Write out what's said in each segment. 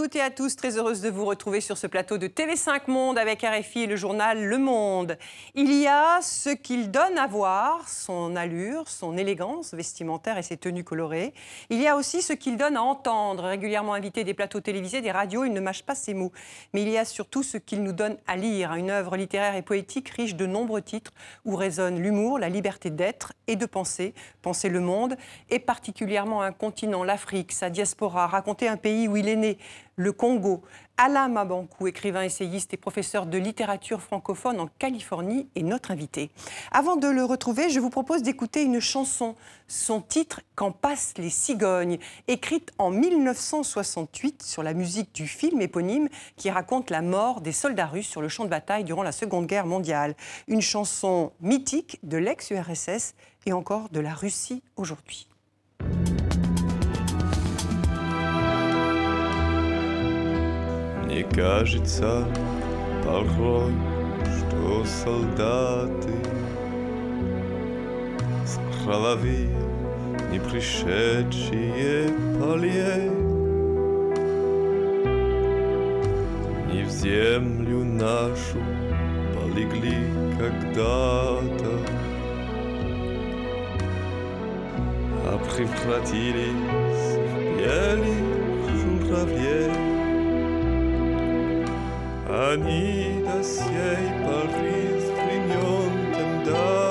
Toutes et à tous, très heureuse de vous retrouver sur ce plateau de TV5 Monde avec RFI et le journal Le Monde. Il y a ce qu'il donne à voir, son allure, son élégance vestimentaire et ses tenues colorées. Il y a aussi ce qu'il donne à entendre, régulièrement invité des plateaux télévisés, des radios, il ne mâche pas ses mots. Mais il y a surtout ce qu'il nous donne à lire, une œuvre littéraire et poétique riche de nombreux titres où résonne l'humour, la liberté d'être et de penser, penser le monde, et particulièrement un continent, l'Afrique, sa diaspora, raconter un pays où il est né, le Congo. Alain Mabankou, écrivain, essayiste et professeur de littérature francophone en Californie, est notre invité. Avant de le retrouver, je vous propose d'écouter une chanson. Son titre, Quand passent les cigognes, écrite en 1968 sur la musique du film éponyme qui raconte la mort des soldats russes sur le champ de bataille durant la Seconde Guerre mondiale. Une chanson mythique de l'ex-URSS et encore de la Russie aujourd'hui. Мне кажется порой, что солдаты с кровавив не пришедшие полей Не в землю нашу полегли когда-то А превратились в белых журавлей они до сей поры стремен там дать.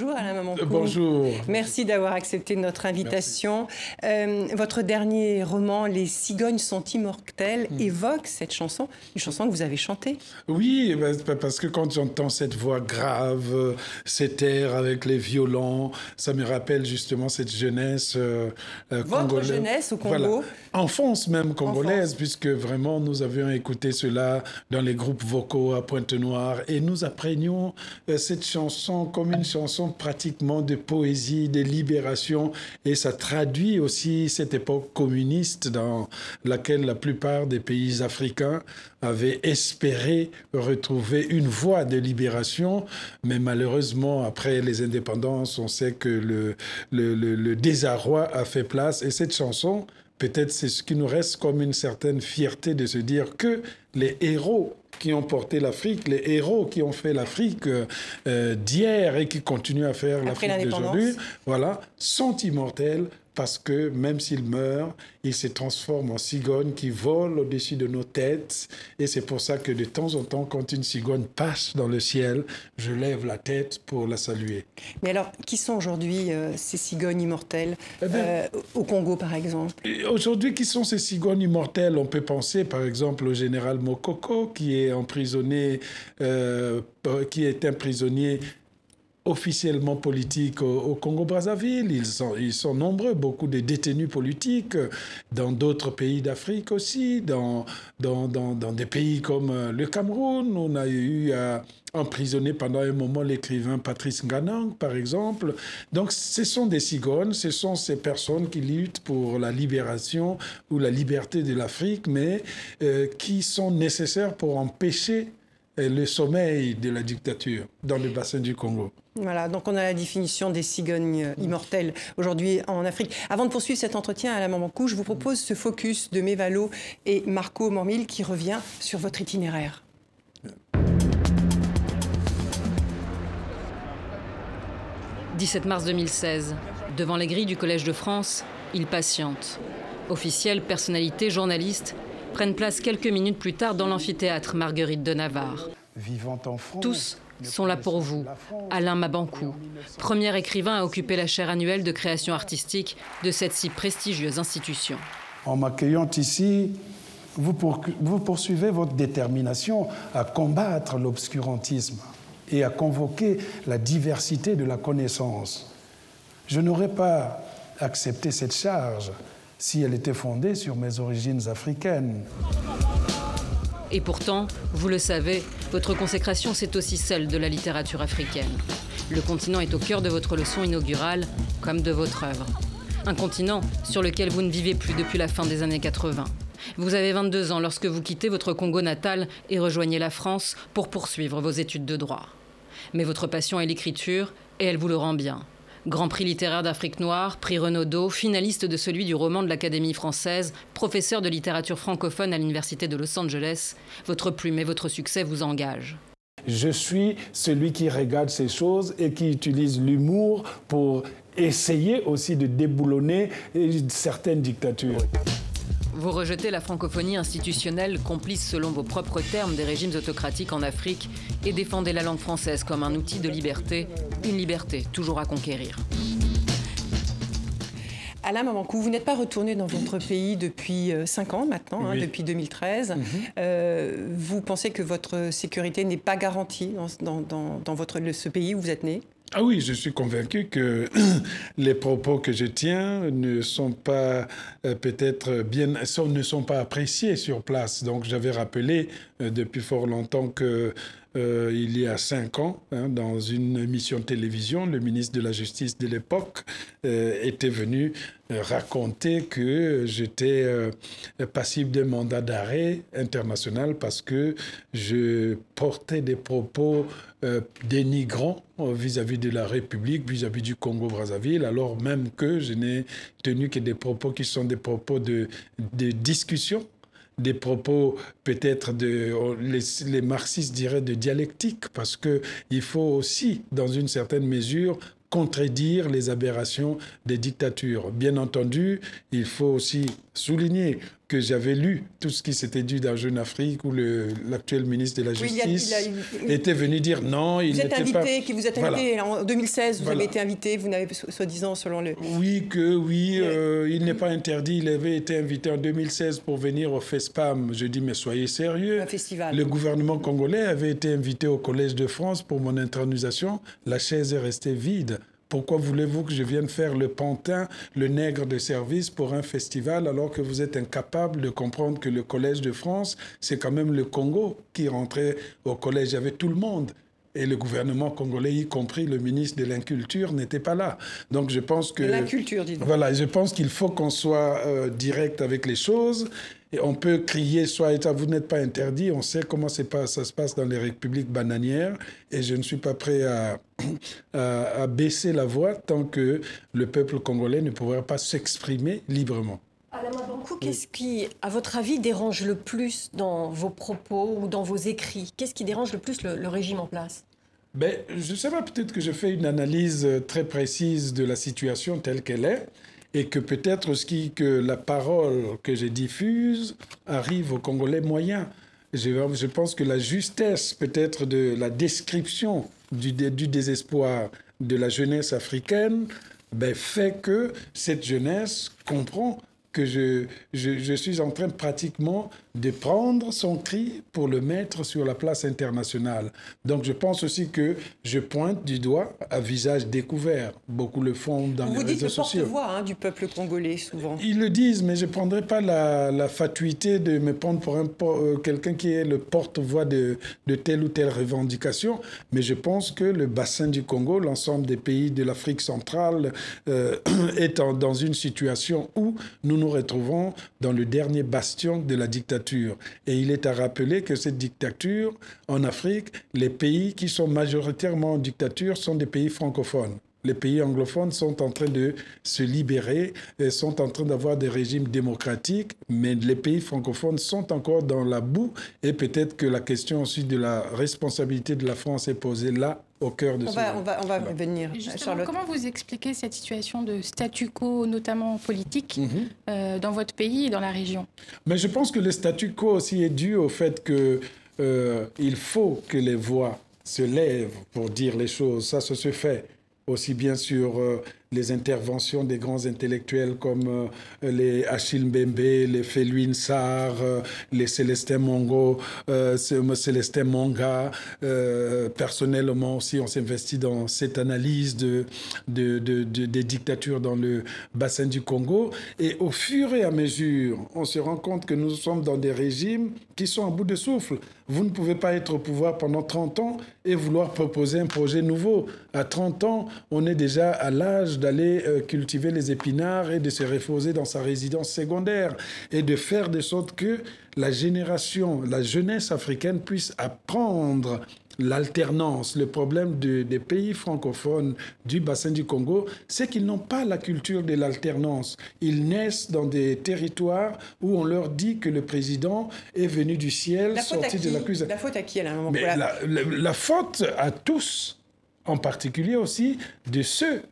Bonjour Alain Mamancourt. Bonjour. Merci d'avoir accepté notre invitation. Euh, votre dernier roman, Les cigognes sont immortelles, évoque cette chanson, une chanson que vous avez chantée. Oui, ben, c'est parce que quand j'entends cette voix grave, euh, cet air avec les violons, ça me rappelle justement cette jeunesse euh, euh, Votre congolaise. jeunesse au Congo. Voilà. Enfance même congolaise, Enfance. puisque vraiment nous avions écouté cela dans les groupes vocaux à Pointe-Noire et nous apprenions euh, cette chanson comme une chanson pratiquement de poésie, de libération et ça traduit aussi cette époque communiste dans laquelle la plupart des pays africains avaient espéré retrouver une voie de libération, mais malheureusement, après les indépendances, on sait que le, le, désarroi a fait place. Et cette chanson, peut-être c'est ce qui nous reste comme une certaine fierté de se dire que les héros qui ont porté l'Afrique, les héros qui ont fait l'Afrique euh, euh, d'hier et qui continuent à faire l'Afrique d'aujourd'hui, voilà, sont immortels parce que même s'ils meurent, ils se transforment en cigognes qui volent au-dessus de nos têtes. Et c'est pour ça que de temps en temps, quand une cigogne passe dans le ciel, je lève la tête pour la saluer. Mais alors, qui sont aujourd'hui euh, ces cigognes immortelles Eh bien- euh, au Congo par exemple? Aujourd'hui, qui sont ces cigognes immortelles? On peut penser par exemple au général Mokoko qui est emprisonné, euh, qui est un prisonnier officiellement politique au, Congo-Brazzaville. Ils sont, nombreux, beaucoup de détenus politiques euh, dans d'autres pays d'Afrique aussi, dans, dans, dans, des pays comme euh, le Cameroun. On a eu à emprisonner pendant un moment l'écrivain Patrice Nganang, par exemple. Donc ce sont des cigognes, ce sont ces personnes qui luttent pour la libération ou la liberté de l'Afrique, mais euh, qui sont nécessaires pour empêcher euh, le sommeil de la dictature dans le bassin du Congo. Voilà, donc on a la définition des cigognes immortelles aujourd'hui en Afrique. Avant de poursuivre cet entretien à la Mamankou, je vous propose ce focus de Mévalo et Marco Mormil qui revient sur votre itinéraire. « 17 mars 2016. Devant les grilles du Collège de France, ils patientent. Officiels, personnalités, journalistes prennent place quelques minutes plus tard dans l'amphithéâtre Marguerite de Navarre. vivant en France. Tous sont là pour vous. Alain Mabankou, premier écrivain à occuper la chaire annuelle de création artistique de cette si prestigieuse institution. En m'accueillant ici, vous, pour- vous poursuivez votre détermination à combattre l'obscurantisme et à convoquer la diversité de la connaissance. Je n'aurais pas accepté cette charge si elle était fondée sur mes origines africaines. Et pourtant, vous le savez, votre consécration, c'est aussi celle de la littérature africaine. Le continent est au cœur de votre leçon inaugurale, comme de votre œuvre. Un continent sur lequel vous ne vivez plus depuis la fin des années 80. Vous avez 22 ans lorsque vous quittez votre Congo natal et rejoignez la France pour poursuivre vos études de droit. Mais votre passion est l'écriture et elle vous le rend bien. Grand prix littéraire d'Afrique noire, prix Renaudot, finaliste de celui du roman de l'Académie française, professeur de littérature francophone à l'Université de Los Angeles, votre plume et votre succès vous engagent. Je suis celui qui regarde ces choses et qui utilise l'humour pour essayer aussi de déboulonner certaines dictatures. Vous rejetez la francophonie institutionnelle, complice selon vos propres termes des régimes autocratiques en Afrique, et défendez la langue française comme un outil de liberté, une liberté toujours à conquérir. Alain Mamankou, vous n'êtes pas retourné dans votre pays depuis 5 ans maintenant, hein, depuis 2013. Euh, vous pensez que votre sécurité n'est pas garantie dans, dans, dans votre, ce pays où vous êtes né? Ah oui, je suis convaincu que les propos que je tiens ne sont pas euh, peut-être bien, ne sont pas appréciés sur place. Donc j'avais rappelé euh, depuis fort longtemps que euh, il y a cinq ans, hein, dans une émission de télévision, le ministre de la Justice de l'époque euh, était venu euh, raconter que j'étais passible d'un mandat d'arrêt international parce que je portais des propos dénigrants vis-à-vis de la République, vis-à-vis du Congo-Brazzaville, alors même que je n'ai tenu que des propos qui sont des propos de, de discussion des propos peut-être de les, marxistes diraient de dialectique parce que il faut aussi dans une certaine mesure contredire les aberrations des dictatures. Bien entendu, il faut aussi souligner que j'avais lu tout ce qui s'était dit dans Jeune Afrique où l'actuel ministre de la Justice était venu dire non, il n'était pas... Qui vous êtes invité en 2016, vous avez été invité, vous n'avez soi-disant selon le... Oui, que oui, euh, il n'est pas interdit, il avait été invité en 2016 pour venir au FESPAM. Je dis mais soyez sérieux. Un festival. Le gouvernement congolais avait été invité au Collège de France pour mon intronisation, la chaise est restée vide. Pourquoi voulez-vous que je vienne faire le pantin, le nègre de service pour un festival alors que vous êtes incapable de comprendre que le Collège de France, c'est quand même le Congo qui rentrait au collège. Il y avait tout le monde? Et le gouvernement congolais, y compris le ministre de l'Inculture, n'était pas là. Donc je pense que... L'inculture, dis Voilà, je pense qu'il faut qu'on soit euh, direct avec les choses. Et on peut crier, soit vous n'êtes pas interdit, on sait comment pas, ça se passe dans les républiques bananières, et je ne suis pas prêt à, à, baisser la voix tant que le peuple congolais ne pourra pas s'exprimer librement. Alain Mabankou, qu'est-ce qui, à votre avis, dérange le plus dans vos propos ou dans vos écrits? Qu'est-ce qui dérange le plus le, régime en place? Ben, Je ne sais pas, peut-être que je fais une analyse très précise de la situation telle qu'elle est et que peut-être ce que la parole que je diffuse arrive aux Congolais moyens. Je, je pense que la justesse peut-être de la description du, du, désespoir de la jeunesse africaine ben, fait que cette jeunesse comprend que je, je, je, suis en train pratiquement de prendre son cri pour le mettre sur la place internationale. Donc je pense aussi que je pointe du doigt à visage découvert. Beaucoup le font dans Vous les réseaux sociaux. Vous dites porte-voix hein, du peuple congolais souvent. Ils le disent, mais je ne prendrai pas la, la, fatuité de me prendre pour euh, quelqu'un qui est le porte-voix de, de telle ou telle revendication. Mais je pense que le bassin du Congo, l'ensemble des pays de l'Afrique centrale, euh, est en, dans une situation où nous nous retrouvons dans le dernier bastion de la dictature. Et il est à rappeler que cette dictature, en Afrique, les pays qui sont majoritairement en dictature sont des pays francophones les pays anglophones sont en train de se libérer, et sont en train d'avoir des régimes démocratiques, mais les pays francophones sont encore dans la boue. Et peut-être que la question aussi de la responsabilité de la France est posée là, au cœur de on ce va, on va, on va venir. Justement, comment vous expliquez cette situation de statu quo, notamment politique, Mhm. euh, dans votre pays et dans la région? Mais je pense que le statu quo aussi est dû au fait que euh, il faut que les voix se lèvent pour dire les choses. Ça, ça se fait aussi bien sur euh, les interventions des grands intellectuels comme euh, les Achille Mbembe, les Féluine Sarr, euh, les Célestin Mongo, euh, Célestin Monga. Euh, personnellement aussi, on s'investit dans cette analyse de, des dictatures dans le bassin du Congo. Et au fur et à mesure, on se rend compte que nous sommes dans des régimes qui sont à bout de souffle. Vous ne pouvez pas être au pouvoir pendant 30 ans et vouloir proposer un projet nouveau. À 30 ans, on est déjà à l'âge d'aller euh, cultiver les épinards et de se reposer dans sa résidence secondaire et de faire de sorte que la génération, la jeunesse africaine puisse apprendre l'alternance, le problème de- des pays francophones du bassin du Congo, c'est qu'ils n'ont pas la culture de l'alternance. Ils naissent dans des territoires où on leur dit que le président est venu du ciel, La sorti de la cuisine. la faute à qui à un moment la faute à tous, en particulier aussi de ceux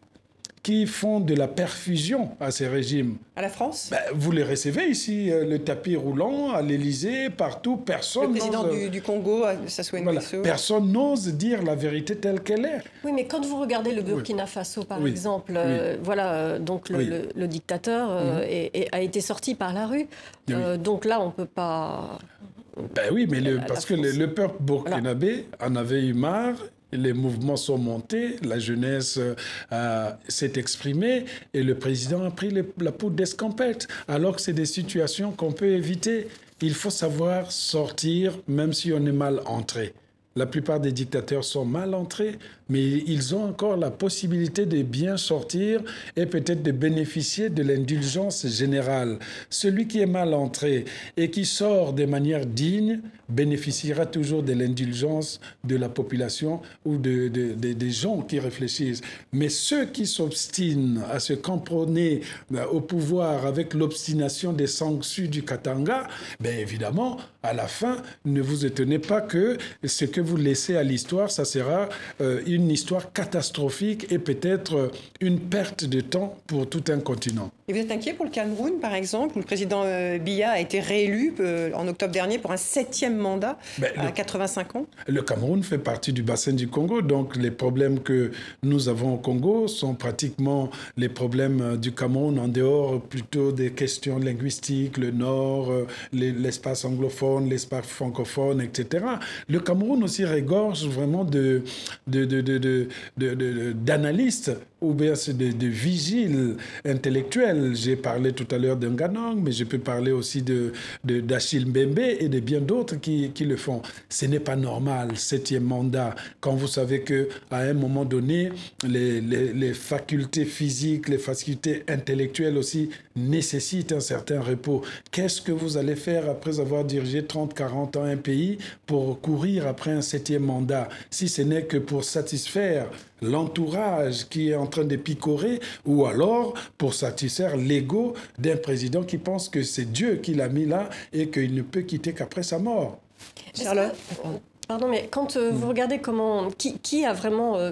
qui font de la perfusion à ces régimes. À la France? Ben, vous les recevez ici, euh, le tapis roulant, à l'Élysée, partout, personne Le président n'ose- du, du Congo, Sassou Voilà. Personne n'ose dire la vérité telle qu'elle est. Oui, mais quand vous regardez le Burkina Faso, par Oui. exemple, euh, voilà, euh, donc le, Oui. Mhm. le- le dictateur euh, est- est- a été sorti par la rue. Oui. Euh, donc là, on peut pas. Ben oui, mais le- parce que le peuple burkinabé en avait eu marre. Les mouvements sont montés, la jeunesse euh, s'est exprimée et le président a pris la poudre d'escampette. Alors que c'est des situations qu'on peut éviter. Il faut savoir sortir même si on est mal entré. La plupart des dictateurs sont mal entrés, mais ils ont encore la possibilité de bien sortir et peut-être de bénéficier de l'indulgence générale. Celui qui est mal entré et qui sort de manière digne bénéficiera toujours de l'indulgence de la population ou de, de- de- des gens qui réfléchissent. Mais ceux qui s'obstinent à se camponner euh, au pouvoir avec l'obstination des sanctions du Katanga, bien évidemment, à la fin, ne vous étonnez pas que ce que vous laissez à l'histoire, ça sera euh, histoire catastrophique et peut-être une perte de temps pour tout un continent. Et vous êtes inquiet pour le Cameroun, par exemple, où le président euh, Biya a été réélu euh, en octobre dernier pour un septième mandat Ben, à le- 85 ans? Le Cameroun fait partie du bassin du Congo, donc les problèmes que nous avons au Congo sont pratiquement les problèmes euh, du Cameroun en dehors plutôt des questions linguistiques, le nord, les- l'espace anglophone, l'espace francophone, etc. Le Cameroun aussi regorge vraiment de, de, de, de, de- de- de- d'analystes ou bien c'est de, de vigiles intellectuels. J'ai parlé tout à l'heure d'un Ganong, mais je peux parler aussi de, de, d'Achille Mbembe et de bien d'autres qui, qui le font. Ce n'est pas normal, septième mandat, quand vous savez que à un moment donné, les, les facultés physiques, les facultés intellectuelles aussi nécessitent un certain repos. Qu'est-ce que vous allez faire après avoir dirigé 30, 40 ans un pays pour courir après un septième mandat, si ce n'est que pour satisfaire l'entourage qui est en train de picorer, ou alors pour satisfaire l'ego d'un président qui pense que c'est Dieu qui l'a mis là et qu'il ne peut quitter qu'après sa mort. Charlotte Pardon, mais quand euh, vous regardez comment. Qui, qui a vraiment. euh,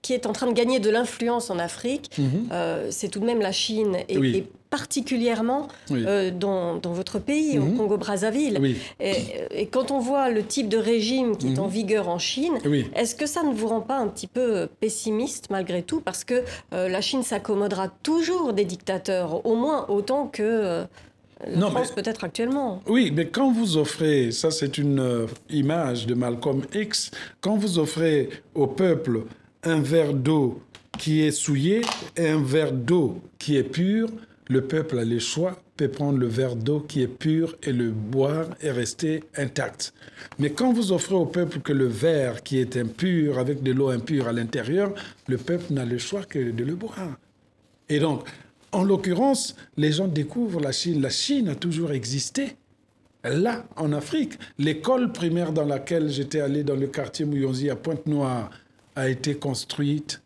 qui est en train de gagner de l'influence en Afrique, euh, c'est tout de même la Chine. Et. Oui. et particulièrement Oui. euh, dans, dans votre pays, au Mhm. Congo-Brazzaville. Oui, Et, et quand on voit le type de régime qui est en vigueur en Chine, oui. est-ce que ça ne vous rend pas un petit peu pessimiste malgré tout? Parce que euh, la Chine s'accommodera toujours des dictateurs, au moins autant que euh, la Non, France peut-être actuellement. Oui, mais quand vous offrez, ça c'est une euh, image de Malcolm X, quand vous offrez au peuple un verre d'eau qui est souillé et un verre d'eau qui est pur, le peuple a le choix, peut prendre le verre d'eau qui est pur et le boire et rester intact. Mais quand vous offrez au peuple que le verre qui est impur avec de l'eau impure à l'intérieur, le peuple n'a le choix que de le boire. Et donc, en l'occurrence, les gens découvrent la Chine. La Chine a toujours existé. Là, en Afrique, l'école primaire dans laquelle j'étais allé dans le quartier Mouyonzi à Pointe-Noire a été construite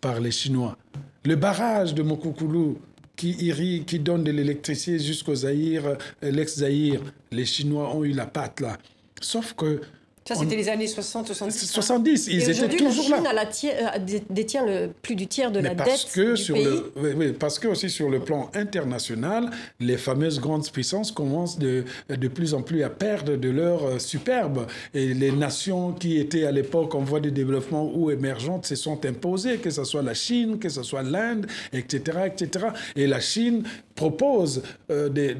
par les Chinois. Le barrage de Mokoukoulou qui irrigue, qui donne de l'électricité jusqu'au Zaïre, euh, l'ex-Zaïre, les Chinois ont eu la patte là. Sauf que Ça, On- c'était les années 60-70. 70, ils Et étaient aujourd'hui, la toujours Chine là. la tie- dé- détient le, plus du tiers de Mais la parce dette que du sur pays. le, oui, oui, parce que aussi sur le plan international, les fameuses grandes puissances commencent de, de plus en plus à perdre de leur euh, superbe. Et les nations qui étaient à l'époque en voie de développement ou émergentes se sont imposées, que ce soit la Chine, que ce soit l'Inde, etc., etc. Et la Chine propose euh, des,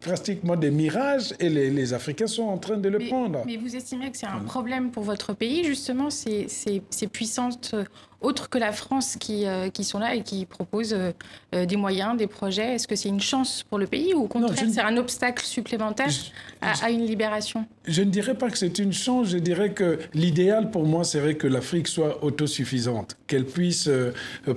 pratiquement des mirages et les, les Africains sont en train de le Mais, prendre. mais vous estimez que c'est un problème pour votre pays, justement, ces, ces, ces puissances euh, autres que la France qui, euh, qui sont là et qui proposent euh, euh, des moyens, des projets. Est-ce que c'est une chance pour le pays ou au contraire, ne- c'est un obstacle supplémentaire Je- à, à une libération? Je ne dirais pas que c'est une chance, je dirais que l'idéal pour moi serait que l'Afrique soit autosuffisante, qu'elle puisse euh,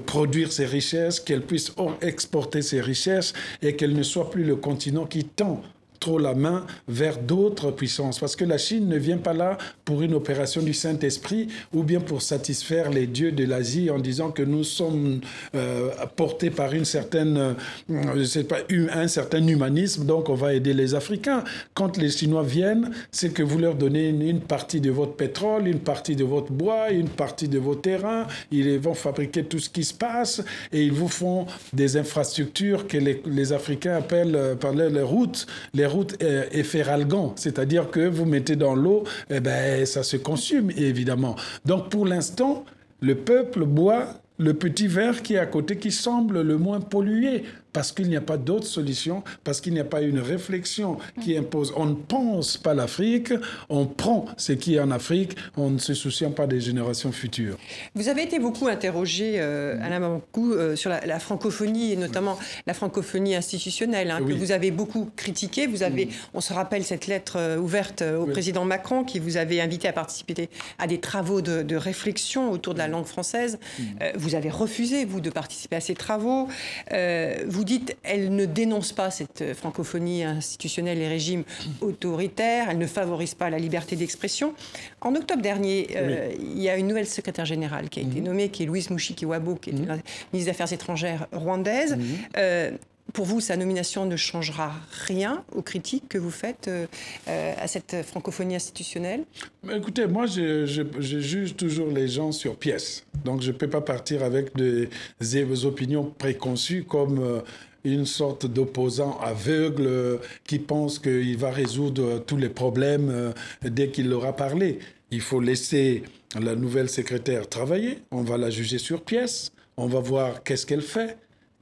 produire ses richesses, qu'elle puisse or- exporter ses richesses et qu'elle ne soit plus le continent qui tend trop la main vers d'autres puissances. Parce que la Chine ne vient pas là pour une opération du Saint-Esprit ou bien pour satisfaire les dieux de l'Asie en disant que nous sommes euh, portés par une certaine, euh, pas, un certain humanisme, donc on va aider les Africains. Quand les Chinois viennent, c'est que vous leur donnez une, partie de votre pétrole, une partie de votre bois, une partie de vos terrains. Ils vont fabriquer tout ce qui se passe et ils vous font des infrastructures que les, Africains appellent euh, par les, les routes, les routes euh, efferalgan, c'est-à-dire que vous mettez dans l'eau, eh ben, ça se consume évidemment. Donc pour l'instant, le peuple boit le petit verre qui est à côté qui semble le moins pollué parce qu'il n'y a pas d'autre solution, parce qu'il n'y a pas une réflexion qui impose. On ne pense pas l'Afrique, on prend ce qui est en Afrique, on ne se soucie pas des générations futures. Vous avez été beaucoup interrogé, euh. Alain Mamankou, euh, sur la, la francophonie, et notamment la francophonie institutionnelle, hein, Oui. Que vous avez beaucoup critiquée. Vous avez, on se rappelle cette lettre euh, ouverte euh, au président Macron qui vous avait invité à participer à des travaux de, de réflexion autour de la langue française. Mm-hmm. Euh, vous avez refusé, vous, de participer à ces travaux. Vous dites, elle ne dénonce pas cette euh, francophonie institutionnelle et régimes autoritaires, elle ne favorise pas la liberté d'expression. En octobre dernier, euh, il y a une nouvelle secrétaire générale qui a été nommée, qui est Louise Mouchiki-Wabo, qui est la ministre des Affaires étrangères rwandaise. Euh, pour vous, sa nomination ne changera rien aux critiques que vous faites euh, euh, à cette francophonie institutionnelle? Écoutez, moi, je, juge toujours les gens sur pièce. Donc, je ne peux pas partir avec des, opinions préconçues comme euh, une sorte d'opposant aveugle qui pense qu'il va résoudre tous les problèmes dès qu'il aura parlé. Il faut laisser la nouvelle secrétaire travailler. On va la juger sur pièce. On va voir qu'est-ce qu'elle fait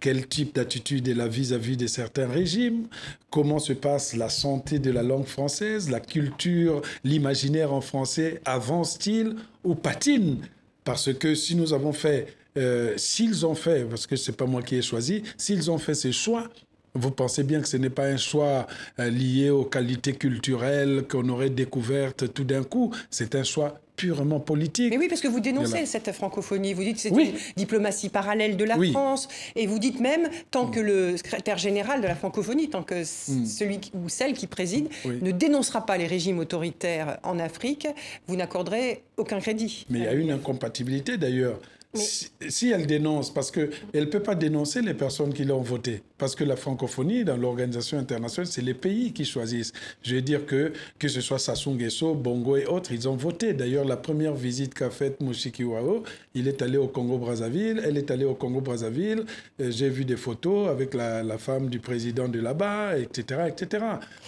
quel type d'attitude elle a vis-à-vis de certains régimes, comment se passe la santé de la langue française, la culture, l'imaginaire en français avance-t-il ou patine? Parce que si nous avons fait, euh, s'ils ont fait, parce que c'est pas moi qui ai choisi, s'ils ont fait ces choix, vous pensez bien que ce n'est pas un choix euh, lié aux qualités culturelles qu'on aurait découvertes tout d'un coup, c'est un choix purement politique. Mais oui, parce que vous dénoncez cette francophonie. Vous dites que c'est Oui. une diplomatie parallèle de la Oui. France. Et vous dites même, tant que le secrétaire général de la francophonie, tant que Hmm. celui ou celle qui préside Oui. ne dénoncera pas les régimes autoritaires en Afrique, vous n'accorderez aucun crédit. Mais il y a une incompatibilité d'ailleurs. Si, si elle dénonce, parce qu'elle ne peut pas dénoncer les personnes qui l'ont voté. Parce que la francophonie, dans l'organisation internationale, c'est les pays qui choisissent. Je veux dire que, que ce soit Sassou Nguesso, Bongo et autres, ils ont voté. D'ailleurs, la première visite qu'a faite Moshiki Wao, il est allé au Congo-Brazzaville, elle est allée au Congo-Brazzaville. Euh, J'ai vu des photos avec la, la femme du président de là-bas, etc., etc.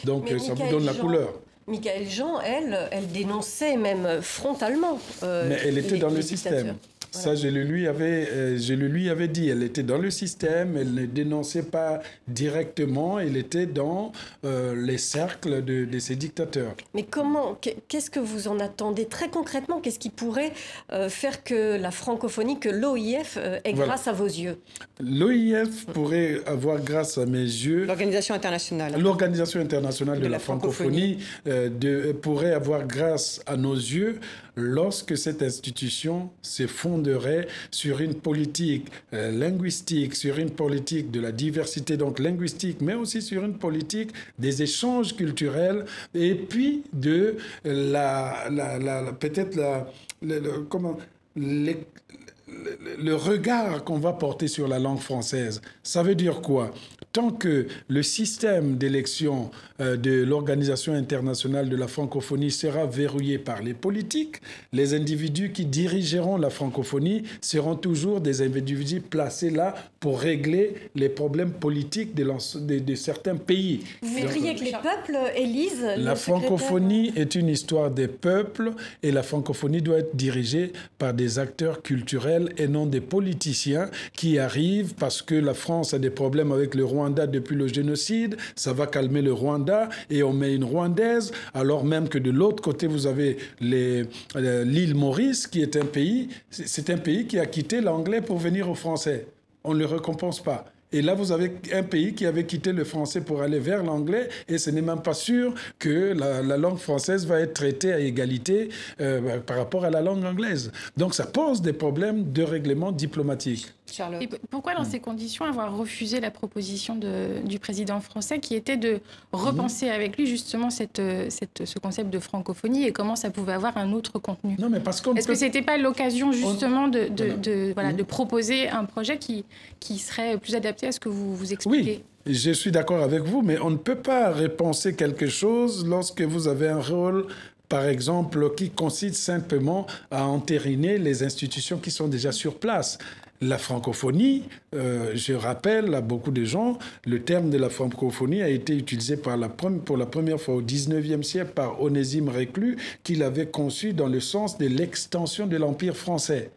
Donc, Mais euh, ça vous Michael donne la Jean- couleur. Michael Jean, elle, elle dénonçait même frontalement. euh, Mais elle était les- dans le système. Ça, je le, lui avais, euh, je le lui avais dit. Elle était dans le système, elle ne dénonçait pas directement, elle était dans euh, les cercles de, de ces dictateurs. Mais comment, qu'est- qu'est-ce que vous en attendez très concrètement? Qu'est-ce qui pourrait euh, faire que la francophonie, que l'OIF euh, ait Voilà. grâce à vos yeux? L'OIF pourrait avoir, grâce à mes yeux, L'organisation internationale. L'Organisation internationale de, la, francophonie, euh, de- pourrait avoir grâce à nos yeux lorsque cette institution se fonderait sur une politique euh, linguistique, sur une politique de la diversité donc linguistique, mais aussi sur une politique des échanges culturels et puis de la, la- peut-être la, comment le- le regard qu'on va porter sur la langue française. Ça veut dire quoi? Tant que le système d'élection euh, de l'Organisation internationale de la francophonie sera verrouillé par les politiques, les individus qui dirigeront la francophonie seront toujours des individus placés là pour régler les problèmes politiques de, l'ense- de- de certains pays. Vous voudriez que les peuples élisent le La secrétaire francophonie est une histoire des peuples et la francophonie doit être dirigée par des acteurs culturels et non des politiciens qui arrivent parce que la France a des problèmes avec le Rwanda depuis le génocide. Ça va calmer le Rwanda et on met une Rwandaise alors même que de l'autre côté vous avez euh, l'île Maurice qui est un pays, c'est un pays qui a quitté l'anglais pour venir au français. On ne le récompense pas. Et là, vous avez un pays qui avait quitté le français pour aller vers l'anglais, et ce n'est même pas sûr que la, la, langue française va être traitée à égalité euh, par rapport à la langue anglaise. Donc ça pose des problèmes de règlement diplomatique. Charlotte. Et pourquoi, dans ces conditions, avoir refusé la proposition de, du président français qui était de repenser mmh. avec lui justement cette, cette, ce concept de francophonie et comment ça pouvait avoir un autre contenu? Non, mais parce qu'on Est-ce peut... que ce n'était pas l'occasion justement de, de, voilà. de, voilà, mmh. de proposer un projet qui, qui serait plus adapté à ce que vous vous expliquez Oui, je suis d'accord avec vous, mais on ne peut pas repenser quelque chose lorsque vous avez un rôle par exemple, qui consiste simplement à entériner les institutions qui sont déjà sur place. La francophonie, euh, je rappelle à beaucoup de gens, le terme de la francophonie a été utilisé par la pour la première fois au 19e siècle par Onésime Reclus, qui l'avait conçu dans le sens de l'extension de l'Empire français.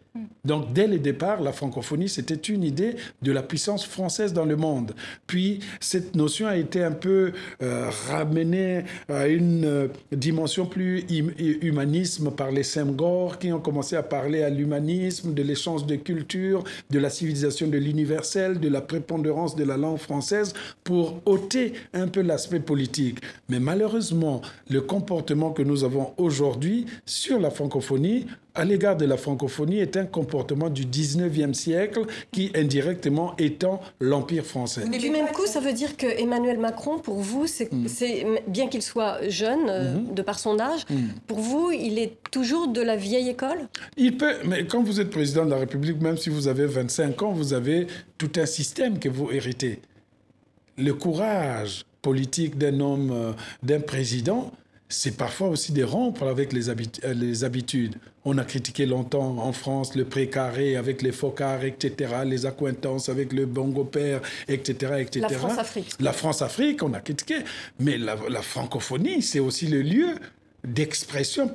Donc, dès le départ, la francophonie, c'était une idée de la puissance française dans le monde. Puis, cette notion a été un peu euh, ramenée à une euh, dimension plus hum humanisme par les Senghor, qui ont commencé à parler à l'humanisme, de l'échange de culture, de la civilisation de l'universel, de la prépondérance de la langue française, pour ôter un peu l'aspect politique. Mais malheureusement, le comportement que nous avons aujourd'hui sur la francophonie, à l'égard de la francophonie est un comportement du 19e siècle qui indirectement étend l'Empire français. Du même coup, ça veut dire que Emmanuel Macron, pour vous, c'est, mm. bien qu'il soit jeune, mm-hmm. de par son âge, mm. pour vous, il est toujours de la vieille école? Il peut, mais quand vous êtes président de la République, même si vous avez 25 ans, vous avez tout un système que vous héritez. Le courage politique d'un homme, euh, d'un président, c'est parfois aussi de rompre avec les, habit les, habitudes. On a critiqué longtemps en France le précaré avec les focards, etc., les accointances avec le bongo père, etc., etc. La France-Afrique. La France-Afrique, on a critiqué. Mais la, la francophonie, c'est aussi le lieu d'expression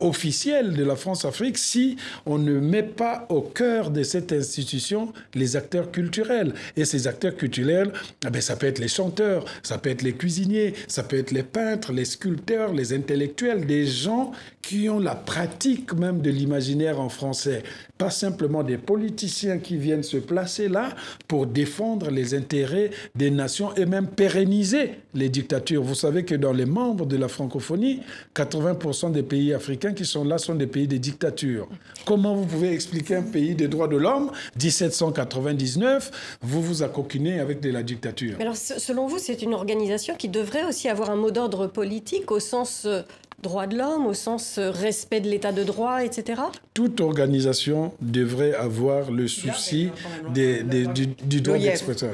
officielle de la France-Afrique si on ne met pas au cœur de cette institution les acteurs culturels. Et ces acteurs culturels, eh ça peut être les chanteurs, ça peut être les cuisiniers, ça peut être les peintres, les sculpteurs, les intellectuels, des gens qui ont la pratique même de l'imaginaire en français. Pas simplement des politiciens qui viennent se placer là pour défendre les intérêts des nations et même pérenniser les dictatures. Vous savez que dans les membres de la francophonie, 80% des pays africains qui sont là sont des pays de dictature. Comment vous pouvez expliquer un pays des droits de l'homme, 1799, vous vous accoquinez avec de la dictature? Mais alors, selon vous, c'est une organisation qui devrait aussi avoir un mot d'ordre politique au sens euh, droit de l'homme, au sens respect de l'état de droit, etc. Toute organisation devrait avoir le souci des, des, du, du, droit d'expression.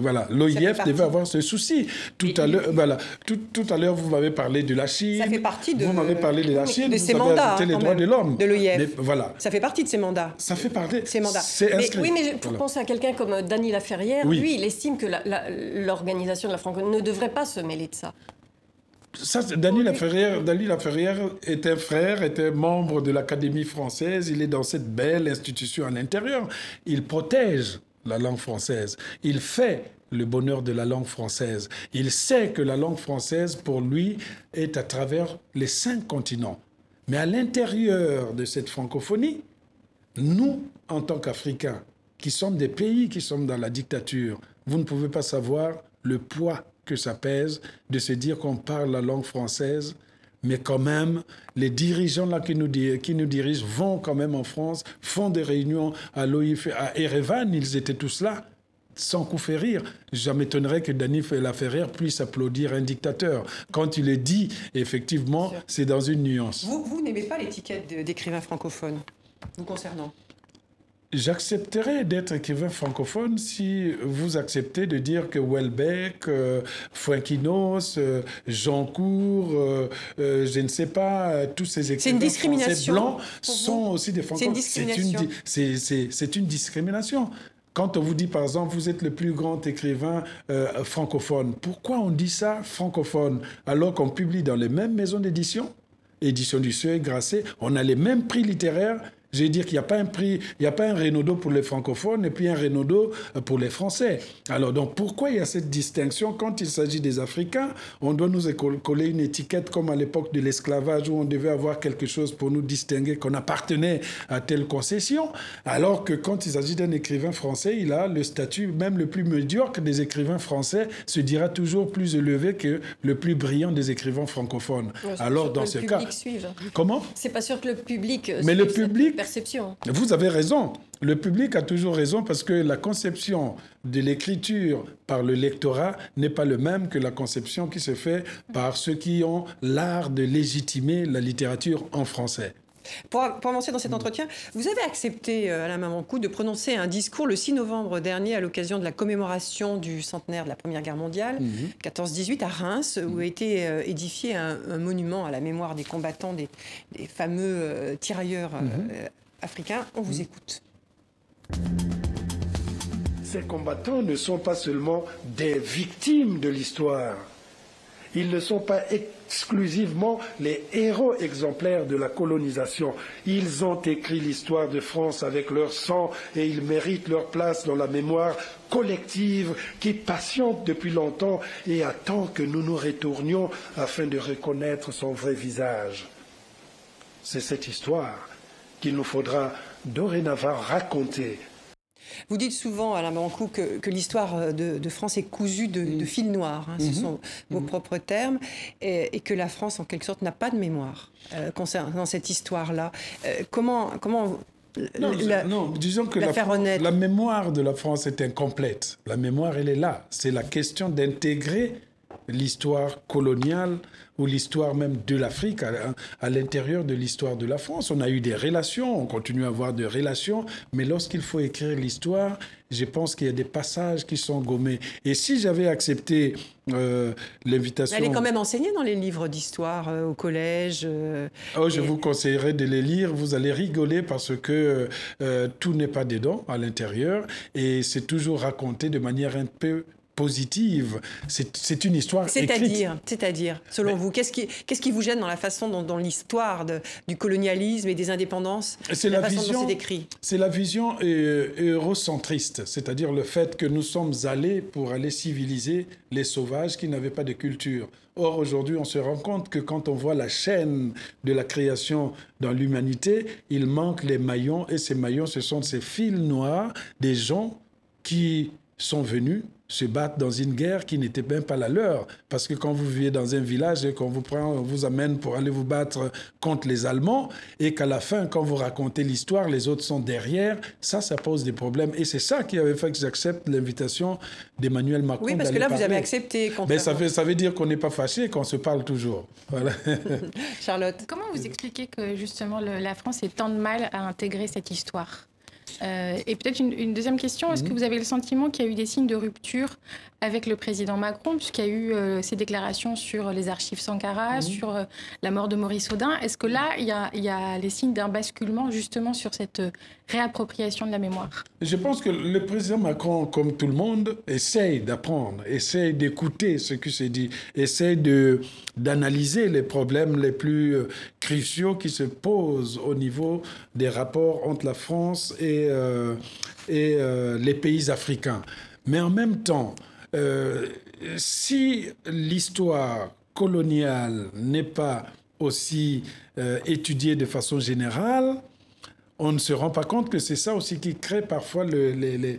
Voilà, l'OIF devait avoir ce souci. Tout à l'heure, voilà, tout, tout, à l'heure, vous m'avez parlé de la Chine. Ça fait partie de. Vous m'avez parlé de la Chine. De vous ses avez mandats. les droits de l'homme. De l'OIF. Voilà. Ça fait partie de ses mandats. Ça fait partie. Ses mandats. C'est inscrit. Mais, oui, mais pour voilà. penser à quelqu'un comme Dany Laferrière, Oui. lui, il estime que l'organisation de la francophonie ne devrait pas se mêler de ça. Ça, Dany Laferrière, Dany Laferrière est un frère, était membre de l'Académie française. Il est dans cette belle institution à l'intérieur. Il protège la langue française. Il fait le bonheur de la langue française. Il sait que la langue française, pour lui, est à travers les cinq continents. Mais à l'intérieur de cette francophonie, nous, en tant qu'Africains, qui sommes des pays qui sommes dans la dictature, vous ne pouvez pas savoir le poids que ça pèse de se dire qu'on parle la langue française, mais quand même, les dirigeants là qui nous, qui nous dirigent vont quand même en France, font des réunions à l'OIF, à Erevan, ils étaient tous là, sans coup fait rire. Je m'étonnerais que Dany Laferrière puisse applaudir un dictateur. Quand il est dit, effectivement, c'est dans une nuance. Vous, vous n'aimez pas l'étiquette d'écrivain francophone, vous concernant? J'accepterais d'être écrivain francophone si vous acceptez de dire que Welbeck, euh, Fuenquinos, euh, Jeancourt, euh, je ne sais pas, tous ces écrivains discrimination blancs sont aussi des francophones. C'est une discrimination. C'est une, une discrimination. Quand on vous dit, par exemple, vous êtes le plus grand écrivain euh, francophone, pourquoi on dit ça francophone alors qu'on publie dans les mêmes maisons d'édition Édition du Seuil, Grasset, on a les mêmes prix littéraires Je veux dire qu'il n'y a pas un prix, il n'y a pas un Renaudot pour les francophones et puis un Renaudot pour les Français. Alors donc pourquoi il y a cette distinction quand il s'agit des Africains? On doit nous coller une étiquette comme à l'époque de l'esclavage où on devait avoir quelque chose pour nous distinguer qu'on appartenait à telle concession, alors que quand il s'agit d'un écrivain français, il a le statut même le plus médiocre des écrivains français se dira toujours plus élevé que le plus brillant des écrivains francophones. alors dans ce cas, comment? C'est pas sûr que le public. Mais le public Vous avez raison. Le public a toujours raison parce que la conception de l'écriture par le lectorat n'est pas le même que la conception qui se fait par ceux qui ont l'art de légitimer la littérature en français. Pour, avancer dans cet entretien, vous avez accepté, euh, Alain Mamankou, de prononcer un discours le 6 novembre dernier à l'occasion de la commémoration du centenaire de la Première Guerre mondiale, 14-18, mhm. à Reims, où a été euh, édifié un, monument à la mémoire des combattants, des, fameux euh, tirailleurs mhm. africains. On vous écoute. Ces combattants ne sont pas seulement des victimes de l'histoire ils ne sont pas exclusivement les héros exemplaires de la colonisation. Ils ont écrit l'histoire de France avec leur sang et ils méritent leur place dans la mémoire collective qui patiente depuis longtemps et attend que nous nous retournions afin de reconnaître son vrai visage. C'est cette histoire qu'il nous faudra dorénavant raconter vous dites souvent, Alain Bancou, que, que l'histoire euh, de, France est cousue de, de fil noir, hein, ce mhm. sont vos mhm. propres termes, et, que la France, en quelque sorte, n'a pas de mémoire euh, concernant cette histoire-là. Euh, comment, comment non, disons que la, la, la, mémoire de la France est incomplète. La mémoire, elle est là. C'est la question d'intégrer l'histoire coloniale ou l'histoire même de l'Afrique à, l'intérieur de l'histoire de la France. On a eu des relations, on continue à avoir des relations, mais lorsqu'il faut écrire l'histoire, je pense qu'il y a des passages qui sont gommés. Et si j'avais accepté euh, l'invitation... Elle est quand même enseignée dans les livres d'histoire euh, au collège. Euh, oh, je vous conseillerais de les lire. Vous allez rigoler parce que tout n'est pas dedans à l'intérieur et c'est toujours raconté de manière un peu positive. C'est une histoire C'est-à-dire, c'est-à-dire, selon vous, qu'est-ce qui, qu'est-ce qui vous gêne dans la façon dont, dans l'histoire du colonialisme et des indépendances C'est la, vision. C'est la vision eurocentriste, c'est-à-dire le fait que nous sommes allés pour aller civiliser les sauvages qui n'avaient pas de culture. Or, aujourd'hui, on se rend compte que quand on voit la chaîne de la création dans l'humanité, il manque les maillons, et ces maillons, ce sont ces fils noirs des gens qui sont venus se battre dans une guerre qui n'était même pas la leur. Parce que quand vous vivez dans un village et qu'on vous prend, on vous amène pour aller vous battre contre les Allemands, et qu'à la fin, quand vous racontez l'histoire, les autres sont derrière, ça, ça pose des problèmes. Et c'est ça qui avait fait que j'accepte l'invitation d'Emmanuel Macron. Oui, parce que là, vous avez accepté. Mais ça, fait, ça veut dire qu'on n'est pas fâché, qu'on se parle toujours. Voilà. Charlotte. Comment vous expliquez que justement la France ait tant de mal à intégrer cette histoire? Euh, et peut-être une, deuxième question, est-ce que mhm. vous avez le sentiment qu'il y a eu des signes de rupture avec le président Macron, puisqu'il y a eu euh, ces déclarations sur les archives Sankara, mhm. sur euh, la mort de Maurice Audin? Est-ce que là, il y, a, il y a les signes d'un basculement justement sur cette réappropriation de la mémoire? Je pense que le président Macron, comme tout le monde, essaye d'apprendre, essaye d'écouter ce qui se dit, essaye d'analyser les problèmes les plus cruciaux qui se posent au niveau des rapports entre la France et euh, et, euh, les pays africains. Mais en même temps, euh, si l'histoire coloniale n'est pas aussi étudiée de façon générale, on ne se rend pas compte que c'est ça aussi qui crée parfois les,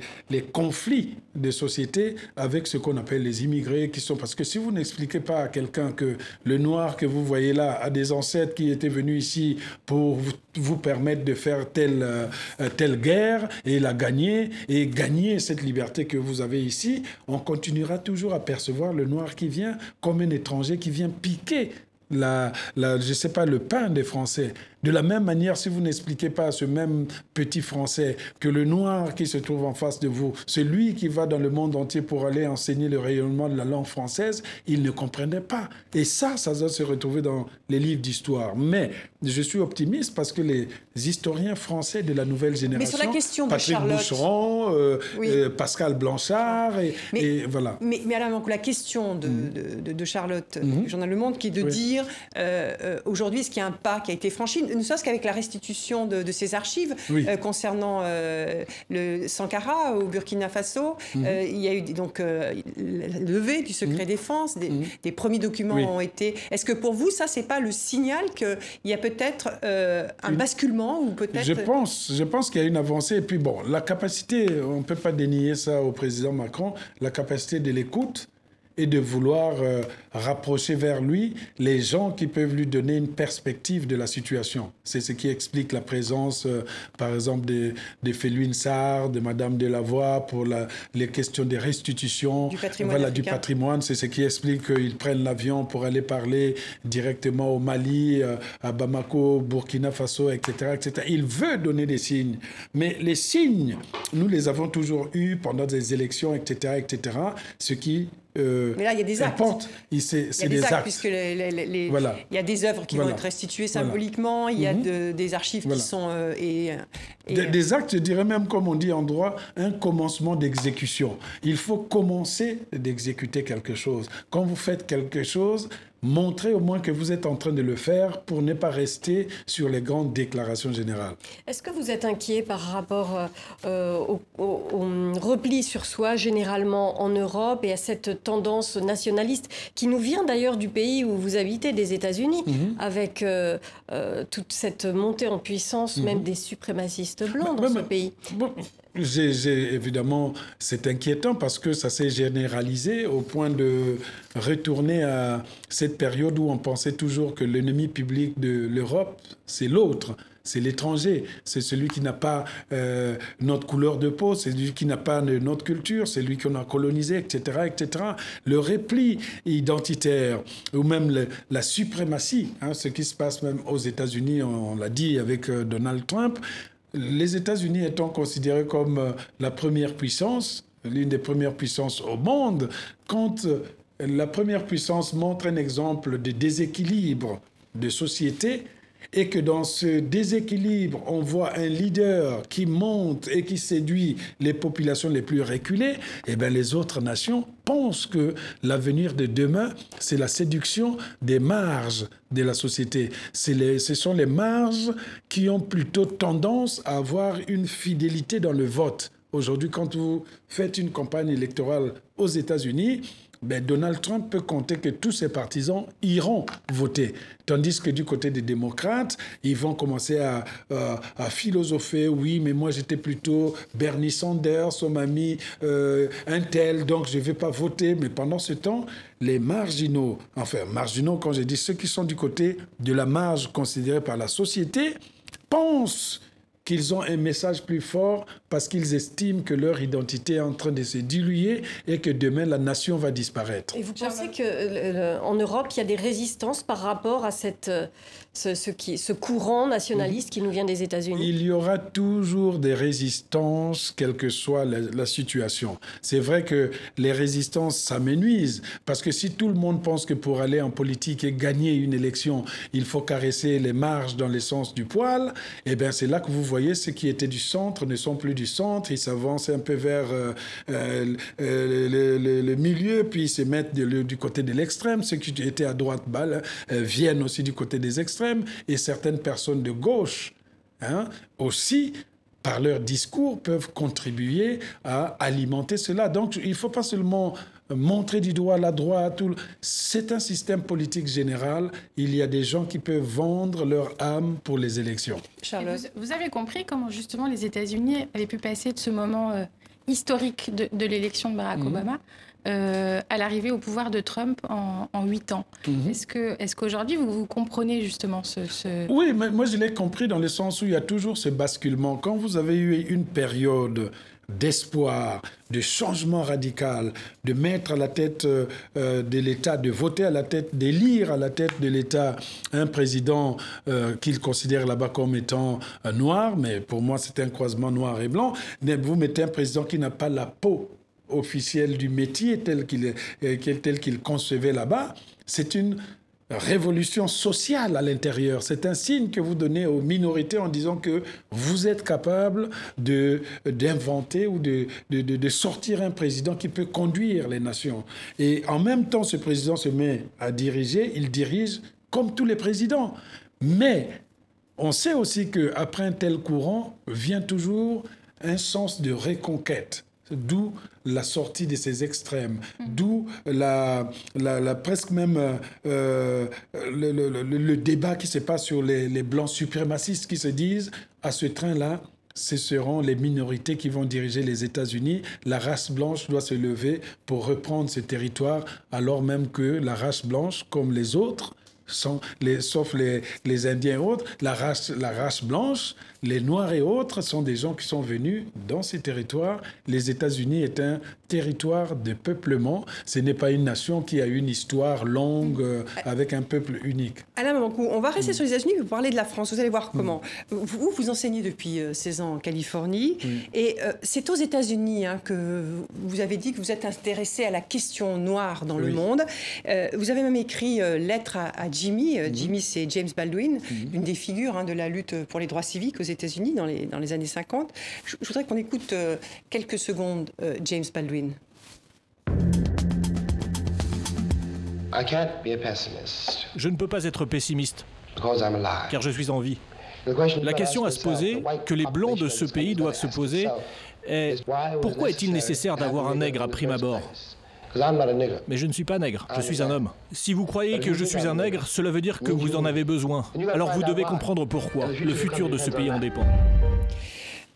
conflits des sociétés avec ce qu'on appelle les immigrés qui sont parce que si vous n'expliquez pas à quelqu'un que le noir que vous voyez là a des ancêtres qui étaient venus ici pour vous, permettre de faire telle, euh, telle guerre et la gagner et gagner cette liberté que vous avez ici, on continuera toujours à percevoir le noir qui vient comme un étranger qui vient piquer la, la, je sais pas, le pain des Français. De la même manière, si vous n'expliquez pas à ce même petit Français que le noir qui se trouve en face de vous, c'est lui qui va dans le monde entier pour aller enseigner le rayonnement de la langue française, il ne comprenait pas. Et ça, ça doit se retrouver dans les livres d'histoire. Mais je suis optimiste parce que les historiens français de la nouvelle génération, mais sur la question Patrick Boucheron, euh, euh, Pascal Blanchard, et, mais, voilà. Mais, mais alors, la question de, de, de Charlotte, du journal Le Monde, qui est de dire euh, aujourd'hui, est-ce qu'il y a un pas qui a été franchi? Ne serait-ce qu'avec la restitution de, de ces archives Oui. euh, concernant euh, le Sankara au Burkina Faso. Mhm. Euh, il y a eu donc la levée du secret défense, des, des premiers documents Mhm. Oui. ont été. Est-ce que pour vous, ça, c'est pas le signal qu'il y a peut-être un basculement ou peut-être. Je pense, je pense qu'il y a une avancée. Et puis bon, la capacité, on ne peut pas dénier ça au président Macron, la capacité de l'écoute et de vouloir euh, rapprocher vers lui les gens qui peuvent lui donner une perspective de la situation. C'est ce qui explique la présence, euh, par exemple, de, de Féluine Sarr, de Madame Delavoye pour la, les questions des restitutions. Du patrimoine Voilà, du patrimoine. C'est ce qui explique qu'ils prennent l'avion pour aller parler directement au Mali, euh, à Bamako, Burkina Faso, etc., etc. Il veut donner des signes. Mais les signes, nous les avons toujours eus pendant des élections, etc., etc. Ce qui euh, Mais là, il y a des actes. il- c'est Il y a des, des actes, actes. puisque les- les- les- les- Voilà. il y a des œuvres qui vont être restituées Voilà. symboliquement, il y a Mhm. de- des archives qui sont. euh, et, et- Des, des actes, je dirais même, comme on dit en droit, un commencement d'exécution. Il faut commencer d'exécuter quelque chose. Quand vous faites quelque chose, montrez au moins que vous êtes en train de le faire pour ne pas rester sur les grandes déclarations générales. Est-ce que vous êtes inquiet par rapport euh, euh, au, au- au repli sur soi généralement en Europe et à cette tendance nationaliste qui nous vient d'ailleurs du pays où vous habitez, des États-Unis, Mhm. avec euh, euh, toute cette montée en puissance même des suprémacistes blancs dans Ouais, ce mais- pays? Bon, évidemment, c'est inquiétant parce que ça s'est généralisé au point de retourner à cette période où on pensait toujours que l'ennemi public de l'Europe, c'est l'autre. C'est l'étranger, c'est celui qui n'a pas euh, notre couleur de peau, c'est celui qui n'a pas notre culture, c'est lui qu'on a colonisé, etc., etc. Le repli identitaire ou même la suprématie, hein, ce qui se passe même aux États-Unis, on, on l'a dit avec euh, Donald Trump, les États-Unis étant considérés comme euh, la première puissance, l'une des premières puissances au monde, quand euh, la première puissance montre un exemple de déséquilibre de société, et que dans ce déséquilibre, on voit un leader qui monte et qui séduit les populations les plus reculées, eh bien les autres nations pensent que l'avenir de demain, c'est la séduction des marges de la société. Les- ce sont les marges qui ont plutôt tendance à avoir une fidélité dans le vote. Aujourd'hui, quand vous faites une campagne électorale aux États-Unis, ben, Donald Trump peut compter que tous ses partisans iront voter. Tandis que du côté des démocrates, ils vont commencer à, à philosopher. Oui, mais moi j'étais plutôt Bernie Sanders, on m'a euh, un tel, donc je ne vais pas voter. Mais pendant ce temps, les marginaux, enfin marginaux quand je dis ceux qui sont du côté de la marge considérée par la société, pensent qu'ils ont un message plus fort parce qu'ils estiment que leur identité est en train de se diluer et que demain la nation va disparaître. Et vous pensez qu'en Europe, il y a des résistances par rapport à cette, euh, ce, courant nationaliste qui nous vient des États-Unis Il y aura toujours des résistances, quelle que soit la, situation. C'est vrai que les résistances, ça m'énuise, parce que si tout le monde pense que pour aller en politique et gagner une élection, il faut caresser les marges dans le sens du poil, eh bien c'est là que vous voyez ceux qui étaient du centre ne sont plus du centre, ils s'avancent un peu vers euh, euh, le, milieu, puis ils se mettent du côté de l'extrême. Ceux qui étaient à droite là, euh, viennent aussi du côté des extrêmes, et certaines personnes de gauche hein, aussi par leur discours, peuvent contribuer à alimenter cela. Donc, il ne faut pas seulement montrer du doigt la droite. ou C'est un système politique général. Il y a des gens qui peuvent vendre leur âme pour les élections. Vous, vous avez compris comment justement les États-Unis avaient pu passer de ce moment euh, historique de, de l'élection de Barack Mhm. Obama euh, à l'arrivée au pouvoir de Trump en en huit ans. Mhm. Est-ce que, est-ce qu'aujourd'hui vous, vous comprenez justement ce, ce- Oui, mais moi je l'ai compris dans le sens où il y a toujours ce basculement. Quand vous avez eu une période d'espoir, de changement radical, de mettre à la tête euh, euh, de l'État, de voter à la tête, d'élire à la tête de l'État un président euh, qu'il considère là-bas comme étant noir, mais pour moi c'est un croisement noir et blanc, vous mettez un président qui n'a pas la peau officielle du métier tel qu'il qu'il concevait là-bas, c'est une révolution sociale à l'intérieur. C'est un signe que vous donnez aux minorités en disant que vous êtes capable d'inventer ou de- de sortir un président qui peut conduire les nations. Et en même temps, ce président se met à diriger, il dirige comme tous les présidents. Mais on sait aussi qu'après un tel courant vient toujours un sens de reconquête. D'où la sortie de ces extrêmes, d'où la, la, presque même euh, le, débat qui se passe sur les, les blancs suprémacistes qui se disent à ce train-là, ce seront les minorités qui vont diriger les États-Unis. La race blanche doit se lever pour reprendre ces territoires, alors même que la race blanche, comme les autres, sont les, sauf les, les Indiens et autres, la race, la race blanche les Noirs et autres sont des gens qui sont venus dans ces territoires. Les États-Unis est un territoire de peuplement. Ce n'est pas une nation qui a une histoire longue euh, avec un peuple unique. Alain Mancou, on va rester sur les États-Unis, vous parlez de la France. Vous allez voir comment. Vous, vous enseignez depuis 16 euh, ans en Californie. Et euh, c'est aux États-Unis hein, que vous avez dit que vous êtes intéressé à la question noire dans le monde. vous avez même écrit Lettre à, Jimmy. Jimmy, c'est James Baldwin, une des figures hein, de la lutte pour les droits civiques aux États-Unis dans les, dans les années 50. Je, voudrais qu'on écoute euh, quelques secondes euh, James Baldwin. Je ne peux pas être pessimiste, car je suis en vie. La question à se poser, que les Blancs de ce pays doivent se poser, est pourquoi est-il nécessaire d'avoir un nègre à prime abord? Mais je ne suis pas nègre, je suis un homme. Si vous croyez que je suis un nègre, cela veut dire que vous en avez besoin. Alors vous devez comprendre pourquoi. Le futur de ce pays en dépend.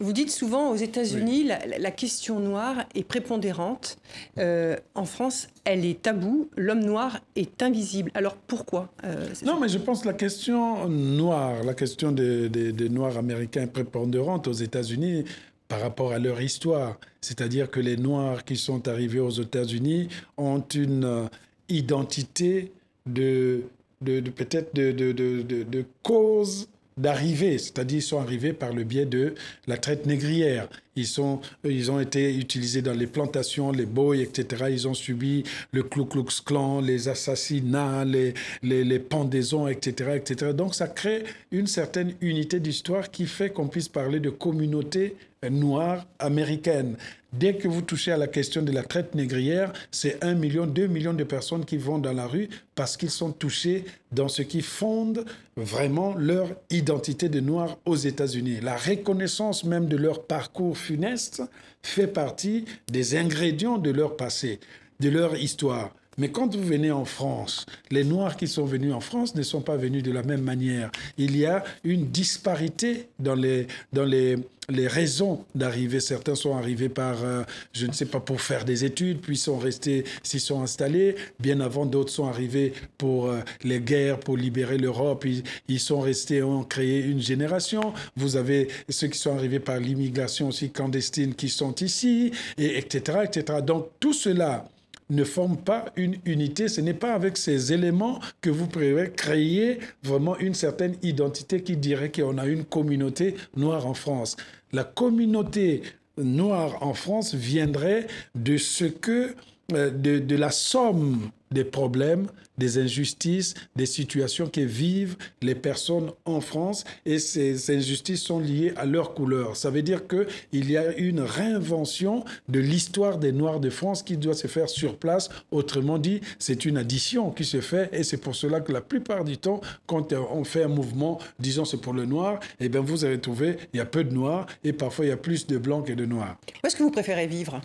Vous dites souvent aux États-Unis, la, question noire est prépondérante. Euh, en France, elle est taboue. L'homme noir est invisible. Alors pourquoi euh, Non, mais je pense que la question noire, la question des, des Noirs américains est prépondérante aux États-Unis par rapport à leur histoire. C'est-à-dire que les Noirs qui sont arrivés aux États-Unis ont une euh, identité de, de, peut-être de, de, cause d'arriver, c'est-à-dire ils sont arrivés par le biais de la traite négrière. Ils, sont, ils ont été utilisés dans les plantations, les boys, etc. Ils ont subi le Ku Klux Klan, les assassinats, les, les, les pendaisons, etc., etc. Donc ça crée une certaine unité d'histoire qui fait qu'on puisse parler de communauté noire américaine. Dès que vous touchez à la question de la traite négrière, c'est un million, deux millions de personnes qui vont dans la rue parce qu'ils sont touchés dans ce qui fonde vraiment leur identité de noir aux États-Unis. La reconnaissance même de leur parcours funeste fait partie des ingrédients de leur passé, de leur histoire. Mais quand vous venez en France, les Noirs qui sont venus en France ne sont pas venus de la même manière. Il y a une disparité dans les, dans les, les raisons d'arriver. Certains sont arrivés par, euh, je ne sais pas, pour faire des études, puis sont restés, s'y sont installés. Bien avant, d'autres sont arrivés pour euh, les guerres, pour libérer l'Europe. Ils, sont restés, ont créé une génération. Vous avez ceux qui sont arrivés par l'immigration aussi clandestine qui sont ici, et etc., etc. Donc tout cela ne forment pas une unité. Ce n'est pas avec ces éléments que vous pourrez créer vraiment une certaine identité qui dirait qu'on a une communauté noire en France. La communauté noire en France viendrait de ce que, de, de la somme des problèmes, des injustices, des situations que vivent les personnes en France et ces injustices sont liées à leur couleur. Ça veut dire qu'il y a une réinvention de l'histoire des Noirs de France qui doit se faire sur place. Autrement dit, c'est une addition qui se fait et c'est pour cela que la plupart du temps, quand on fait un mouvement, disons c'est pour le noir, eh bien vous allez trouver, il y a peu de noirs et parfois il y a plus de blancs que de noirs. Où est-ce que vous préférez vivre?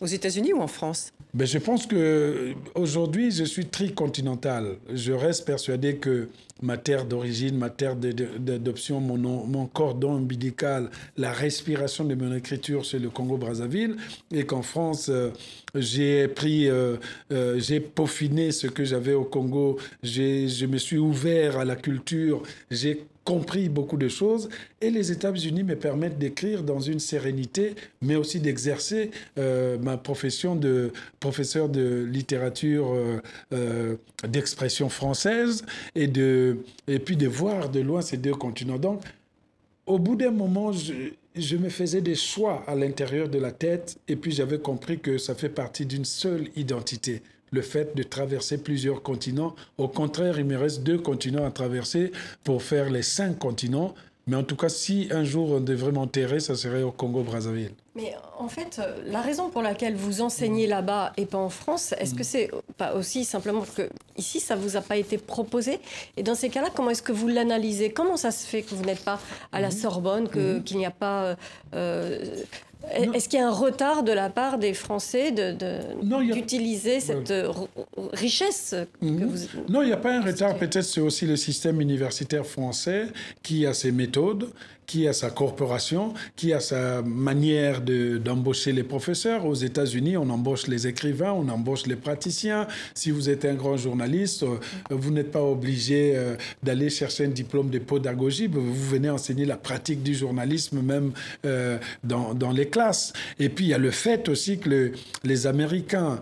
Aux États-Unis ou en France? Ben, Je pense que aujourd'hui, je suis tricontinental. Je reste persuadé que ma terre d'origine, ma terre d'adoption, mon, cordon ombilical, la respiration de mon écriture, c'est le Congo-Brazzaville. Et qu'en France, euh, j'ai pris, euh, euh, j'ai peaufiné ce que j'avais au Congo. Je me suis ouvert à la culture. J'ai compris beaucoup de choses et les États-Unis me permettent d'écrire dans une sérénité, mais aussi d'exercer ma profession de professeur de littérature d'expression française et de et puis de voir de loin ces deux continents. Donc, au bout d'un moment, je, me faisais des choix à l'intérieur de la tête et puis j'avais compris que ça fait partie d'une seule identité le fait de traverser plusieurs continents. Au contraire, il me reste deux continents à traverser pour faire les cinq continents. Mais en tout cas, si un jour on devrait m'enterrer, ça serait au Congo-Brazzaville. Mais en fait, euh, la raison pour laquelle vous enseignez là-bas et pas en France, est-ce que mm. c'est pas aussi simplement que ici, ça vous a pas été proposé? Et dans ces cas-là, comment est-ce que vous l'analysez? Comment ça se fait que vous n'êtes pas à la mm. Sorbonne, mm. qu'il n'y a pas euh, euh, est-ce qu'il y a un retard de la part des Français d'utiliser de, cette richesse que mhm. vous... Non, il n'y a pas un retard. Peut-être c'est aussi le système universitaire français qui a ses méthodes, qui a sa corporation, qui a sa manière d'embaucher les professeurs. Aux États-Unis, on embauche les écrivains, on embauche les praticiens. Si vous êtes un grand journaliste, euh, vous n'êtes pas obligé euh, d'aller chercher un diplôme de pédagogie. Vous venez enseigner la pratique du journalisme même euh, dans, dans, les Et puis, il y a le fait aussi que les Américains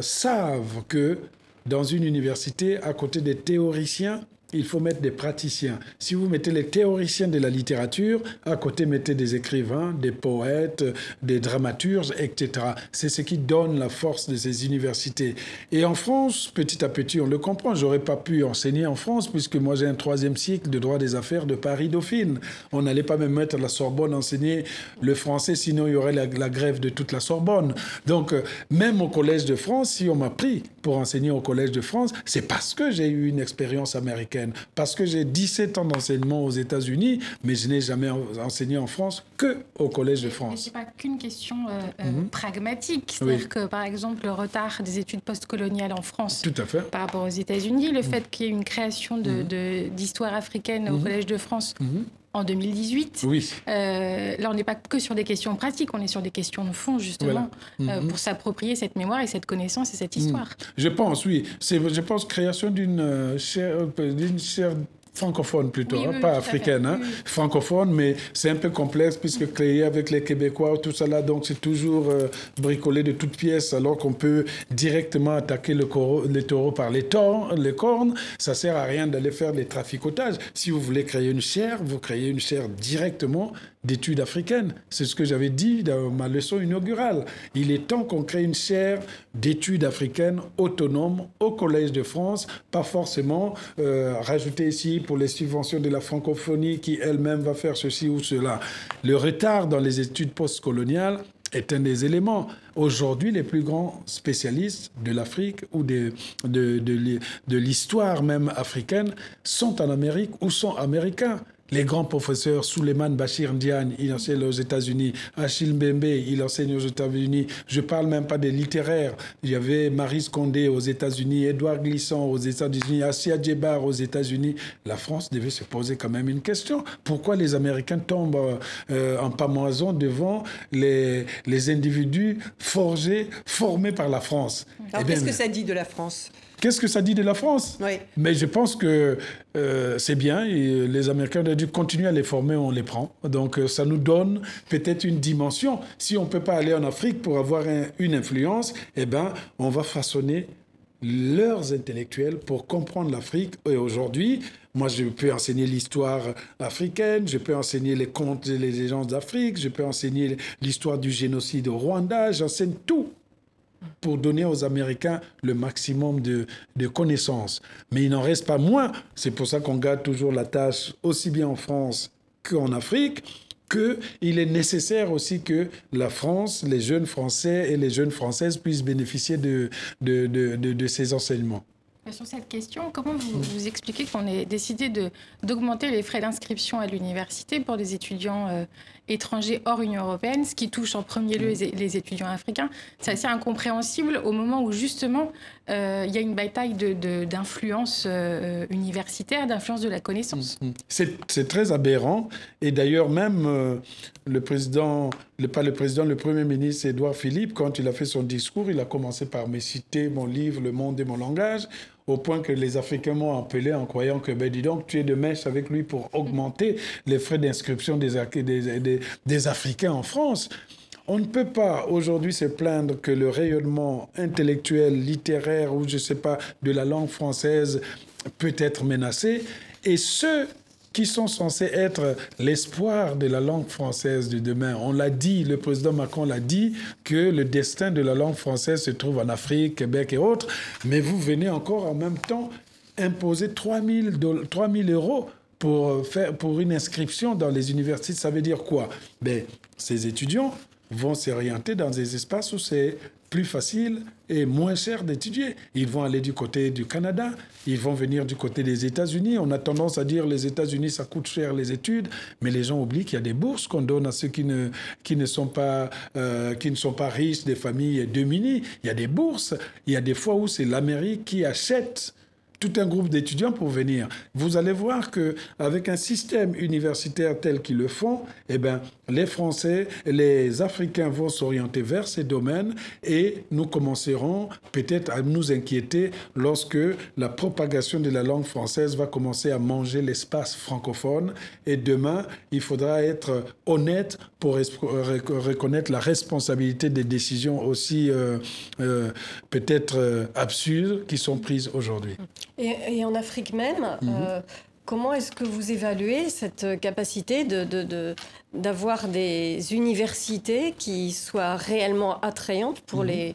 savent que dans une université, à côté des théoriciens, il faut mettre des praticiens. Si vous mettez les théoriciens de la littérature, à côté mettez des écrivains, des poètes, des dramaturges, etc. C'est ce qui donne la force de ces universités. Et en France, petit à petit, on le comprend. J'aurais pas pu enseigner en France puisque moi j'ai un troisième cycle de droit des affaires de Paris-Dauphine. On n'allait pas me mettre à la Sorbonne enseigner le français, sinon il y aurait la, la grève de toute la Sorbonne. Donc euh, même au Collège de France, si on m'a pris pour enseigner au Collège de France, c'est parce que j'ai eu une expérience américaine parce que j'ai 17 ans d'enseignement aux États-Unis, mais je n'ai jamais enseigné en France que au Collège de France. Ce n'est pas qu'une question euh, euh, mhm. pragmatique. C'est-à-dire que, par exemple, le retard des études postcoloniales en France Tout à fait. par rapport aux États-Unis, le mhm. fait qu'il y ait une création d'histoire de, mhm. africaine au Collège de France en 2018. Oui. Euh, là, on n'est pas que sur des questions pratiques, on est sur des questions de fond, justement, euh, mhm. pour s'approprier cette mémoire et cette connaissance et cette mhm. histoire. Je pense, oui. Je pense création d'une euh, chaire, d'une chaire francophone plutôt, hein, pas africaine, hein, francophone, mais c'est un peu complexe puisque créé avec les Québécois, tout ça là, donc c'est toujours euh, bricolé de toutes pièces alors qu'on peut directement attaquer le, les taureaux par les, les cornes. Ça sert à rien d'aller faire des traficotages. Si vous voulez créer une chaire, vous créez une chaire directement d'études africaines. C'est ce que j'avais dit dans ma leçon inaugurale. Il est temps qu'on crée une chaire d'études africaines autonomes au Collège de France, pas forcément euh, rajouter ici pour les subventions de la francophonie qui elle-même va faire ceci ou cela. Le retard dans les études postcoloniales est un des éléments. Aujourd'hui, les plus grands spécialistes de l'Afrique ou de, de, l'histoire même africaine sont en Amérique ou sont américains les grands professeurs, Suleiman Bachir Ndiaye, il enseigne aux États-Unis, Achille Mbembe, il enseigne aux États-Unis. Je ne parle même pas des littéraires. Il y avait Marie Condé aux États-Unis, Édouard Glisson aux États-Unis, Assia Djebar aux États-Unis. La France devait se poser quand même une question. Pourquoi les Américains tombent euh, en pamoison devant les, les individus forgés, formés par la France? Alors, eh qu'est-ce que ça dit de la France? Qu'est-ce que ça dit de la France oui. Mais je pense que euh, c'est bien et les Américains ont dû continuer à les former, on les prend. Donc euh, ça nous donne peut-être une dimension. Si on ne peut pas aller en Afrique pour avoir une influence, eh ben, on va façonner leurs intellectuels pour comprendre l'Afrique. Et aujourd'hui, moi, je peux enseigner l'histoire africaine, je peux enseigner les contes et les légendes d'Afrique, je peux enseigner l'histoire du génocide au Rwanda, j'enseigne tout pour donner aux Américains le maximum de, connaissances. Mais il n'en reste pas moins. C'est pour ça qu'on garde toujours la tâche aussi bien en France qu'en Afrique qu'il est nécessaire aussi que la France, les jeunes Français et les jeunes Françaises puissent bénéficier de, de, de ces enseignements. Sur cette question, comment vous, expliquez qu'on ait décidé d'augmenter les frais d'inscription à l'université pour les étudiants euh, étrangers hors Union européenne, ce qui touche en premier lieu les, étudiants africains C'est assez incompréhensible au moment où justement euh, il y a une bataille d'influence de, euh, universitaire, d'influence de la connaissance. Mm, mm. C'est très aberrant. Et d'ailleurs, même le président, pas le président, le Premier ministre Édouard Philippe, quand il a fait son discours, il a commencé par me citer mon livre Le monde et mon langage au point que les Africains m'ont appelé en croyant que, ben dis donc, tu es de mèche avec lui pour augmenter les frais d'inscription des, des, des, Africains en France. On ne peut pas aujourd'hui se plaindre que le rayonnement intellectuel, littéraire ou je ne sais pas de la langue française peut être menacé. Et ce qui sont censés être l'espoir de la langue française de demain. On l'a dit, le président Macron l'a dit, que le destin de la langue française se trouve en Afrique, Québec et autres, mais vous venez encore en même temps imposer 3 000, euros pour, faire, pour une inscription dans les universités, ça veut dire quoi? Ben, Ces étudiants vont s'orienter dans des espaces où c'est plus facile et moins cher d'étudier. Ils vont aller du côté du Canada, ils vont venir du côté des États-Unis. On a tendance à dire les États-Unis, ça coûte cher les études, mais les gens oublient qu'il y a des bourses qu'on donne à ceux qui ne, qui ne, sont, pas, euh, qui ne sont pas riches, des familles démunies. Il y a des bourses. Il y a des fois où c'est l'Amérique qui achète tout un groupe d'étudiants pour venir. Vous allez voir que avec un système universitaire tel qu'ils le font, eh ben, les Français, les Africains vont s'orienter vers ces domaines et nous commencerons peut-être à nous inquiéter lorsque la propagation de la langue française va commencer à manger l'espace francophone. Et demain, il faudra être honnête pour reconnaître la responsabilité des décisions aussi euh, euh, peut-être euh, absurdes qui sont prises aujourd'hui. Et, en Afrique même, mhm. euh, comment est-ce que vous évaluez cette capacité d'avoir de, des universités qui soient réellement attrayantes pour mhm. les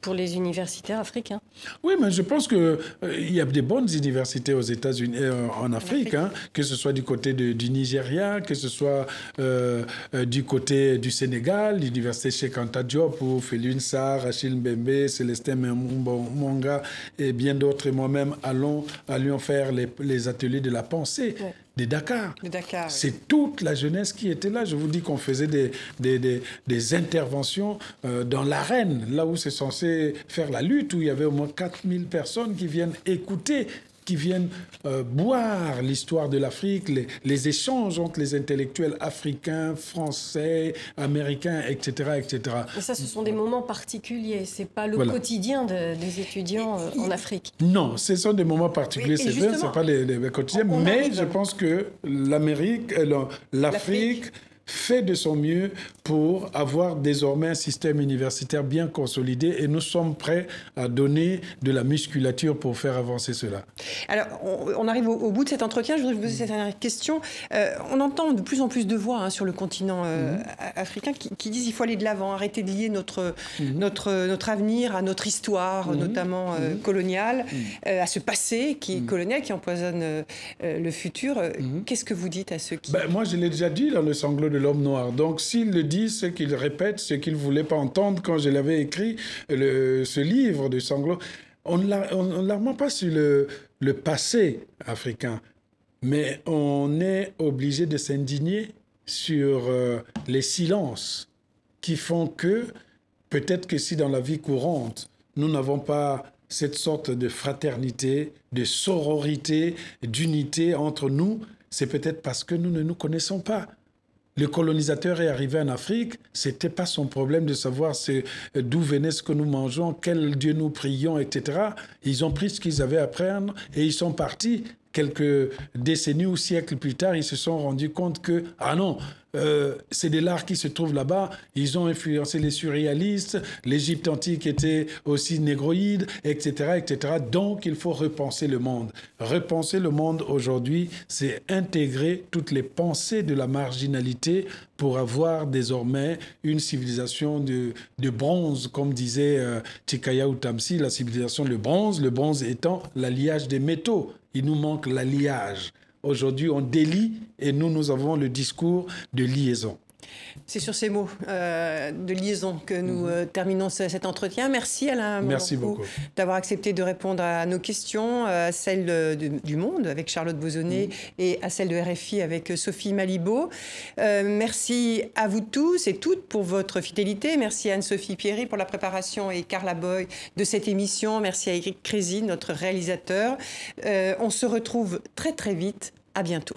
pour les universitaires africains. Oui, mais je pense qu'il euh, y a des bonnes universités aux États-Unis, euh, en Afrique, hein, que ce soit du côté du Nigeria, que ce soit euh, du côté du Sénégal, l'université Cheikh Anta Diop, où Félix Sarr, Rachel Mbembe, Célestin Monga et bien d'autres, et moi-même, allons, allions faire les, les, ateliers de la pensée de Dakar. Dakar C'est toute la jeunesse qui était là. Je vous dis qu'on faisait des, des, des, interventions euh, dans l'arène, là où c'est censé faire la lutte, où il y avait au moins 4000 personnes qui viennent écouter qui viennent euh, boire l'histoire de l'Afrique, les, échanges entre les intellectuels africains, français, américains, etc., etc. Et ça, ce sont des moments particuliers. C'est pas le quotidien des étudiants euh, en Afrique. Non, ce sont des moments particuliers. c'est vrai, c'est pas les, les quotidiens. mais je pense que l'Amérique, euh, l'Afrique fait de son mieux pour avoir désormais un système universitaire bien consolidé et nous sommes prêts à donner de la musculature pour faire avancer cela. Alors, on, arrive au, bout de cet entretien. Je voudrais vous poser cette dernière question. Euh, on entend de plus en plus de voix hein, sur le continent euh, mhm. africain qui, disent qu'il faut aller de l'avant, arrêter de lier notre, mhm. notre, notre avenir à notre histoire, mhm. notamment euh, coloniale, à ce passé qui est colonial, qui empoisonne le futur. Qu'est-ce que vous dites à ceux qui... Ben, moi, je l'ai déjà dit dans le sanglot de l'homme noir. Donc s'il le dit, ce qu'il répète, ce qu'il ne voulait pas entendre quand je l'avais écrit, ce livre de sanglots, on ne l'arme pas sur le, le passé africain, mais on est obligé de s'indigner sur euh, les silences qui font que peut-être que si dans la vie courante, nous n'avons pas cette sorte de fraternité, de sororité, d'unité entre nous, c'est peut-être parce que nous ne nous connaissons pas. Le colonisateur est arrivé en Afrique, c'était pas son problème de savoir d'où venait ce que nous mangeons, quel Dieu nous prions, etc. Ils ont pris ce qu'ils avaient à prendre et ils sont partis quelques décennies ou siècles plus tard, ils se sont rendus compte que, ah non, euh, c'est des l'art qui se trouvent là-bas. Ils ont influencé les surréalistes, l'Égypte antique était aussi négroïde, etc., etc. Donc, il faut repenser le monde. Repenser le monde aujourd'hui, c'est intégrer toutes les pensées de la marginalité pour avoir désormais une civilisation de, de bronze, comme disait euh, Tikaya Utamsi, la civilisation de bronze, le bronze étant l'alliage des métaux il nous manque l'alliage. Aujourd'hui, on délie et nous, nous avons le discours de liaison. C'est sur ces mots euh, de liaison que nous mhm. euh, terminons cet entretien. Merci Alain Merci beaucoup d'avoir accepté de répondre à nos questions, à celles du Monde avec Charlotte Bozonnet mhm. et à celles de RFI avec Sophie Malibaud. Euh, merci à vous tous et toutes pour votre fidélité. Merci à Anne-Sophie Pierry pour la préparation et Carla Boy de cette émission. Merci à Eric Crézy, notre réalisateur. on se retrouve très très vite. À bientôt.